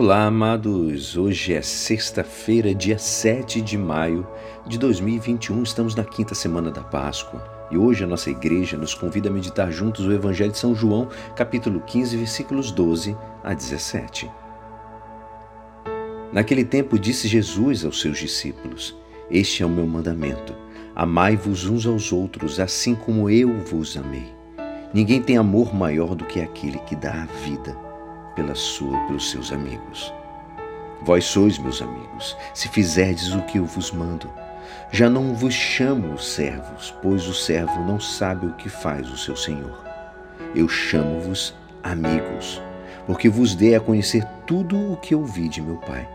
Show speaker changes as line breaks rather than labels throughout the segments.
Olá, amados. Hoje é sexta-feira, dia 7 de maio de 2021. Estamos na quinta semana da Páscoa. E hoje a nossa igreja nos convida a meditar juntos o Evangelho de São João, capítulo 15, versículos 12 a 17. Naquele tempo disse Jesus aos seus discípulos: Este é o meu mandamento: amai-vos uns aos outros, assim como eu vos amei. Ninguém tem amor maior do que aquele que dá a vida pela sua, pelos seus amigos. Vós sois meus amigos, se fizerdes o que eu vos mando. Já não vos chamo servos, pois o servo não sabe o que faz o seu senhor. Eu chamo-vos amigos, porque vos dei a conhecer tudo o que ouvi de meu Pai.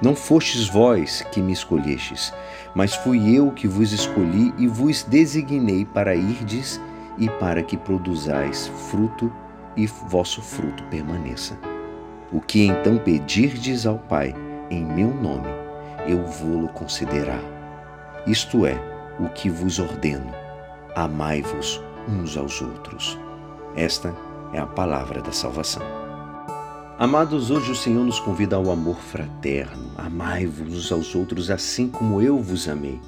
Não fostes vós que me escolhestes, mas fui eu que vos escolhi e vos designei para irdes e para que produzais fruto e vosso fruto permaneça. O que então pedirdes ao Pai em meu nome, eu vou-lo considerar. Isto é, o que vos ordeno: amai-vos uns aos outros. Esta é a palavra da salvação. Amados, hoje o Senhor nos convida ao amor fraterno. Amai-vos uns aos outros assim como eu vos amei.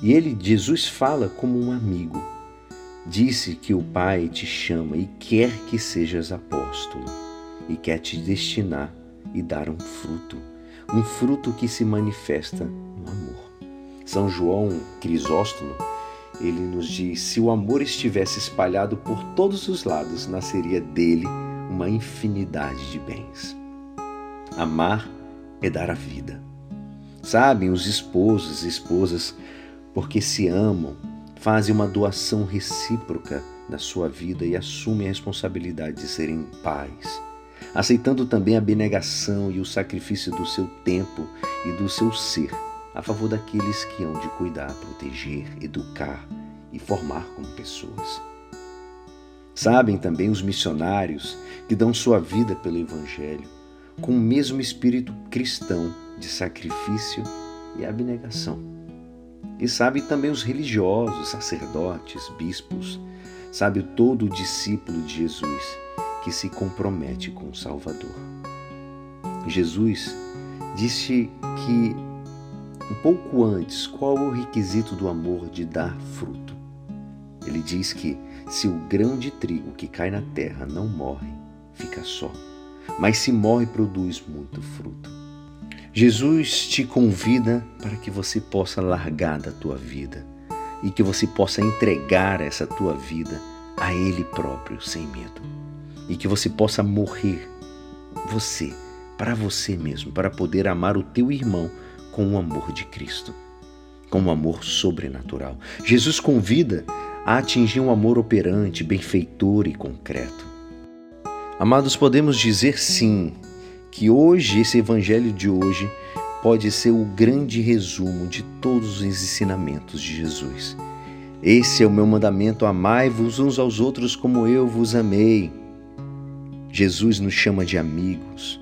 E ele, Jesus, fala como um amigo Disse que o Pai te chama e quer que sejas apóstolo, e quer te destinar e dar um fruto, um fruto que se manifesta no amor. São João Crisóstomo, ele nos diz: se o amor estivesse espalhado por todos os lados, nasceria dele uma infinidade de bens. Amar é dar a vida. Sabem os esposos e esposas, porque se amam, fazem uma doação recíproca da sua vida e assumem a responsabilidade de serem pais, aceitando também a abnegação e o sacrifício do seu tempo e do seu ser a favor daqueles que hão de cuidar, proteger, educar e formar como pessoas. Sabem também os missionários que dão sua vida pelo Evangelho com o mesmo espírito cristão de sacrifício e abnegação. E sabe também os religiosos, sacerdotes, bispos, sabe todo o discípulo de Jesus que se compromete com o Salvador. Jesus disse que um pouco antes qual o requisito do amor de dar fruto. Ele diz que se o grão de trigo que cai na terra não morre, fica só, mas se morre, produz muito fruto. Jesus te convida para que você possa largar da tua vida e que você possa entregar essa tua vida a Ele próprio sem medo e que você possa morrer você para você mesmo para poder amar o teu irmão com o amor de Cristo, com um amor sobrenatural. Jesus convida a atingir um amor operante, benfeitor e concreto. Amados, podemos dizer sim que hoje, esse evangelho de hoje, pode ser o grande resumo de todos os ensinamentos de Jesus. Esse é o meu mandamento: amai-vos uns aos outros como eu vos amei. Jesus nos chama de amigos.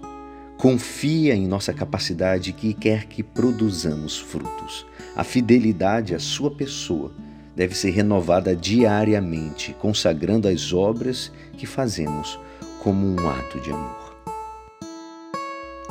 Confia em nossa capacidade que quer que produzamos frutos. A fidelidade à sua pessoa deve ser renovada diariamente, consagrando as obras que fazemos como um ato de amor.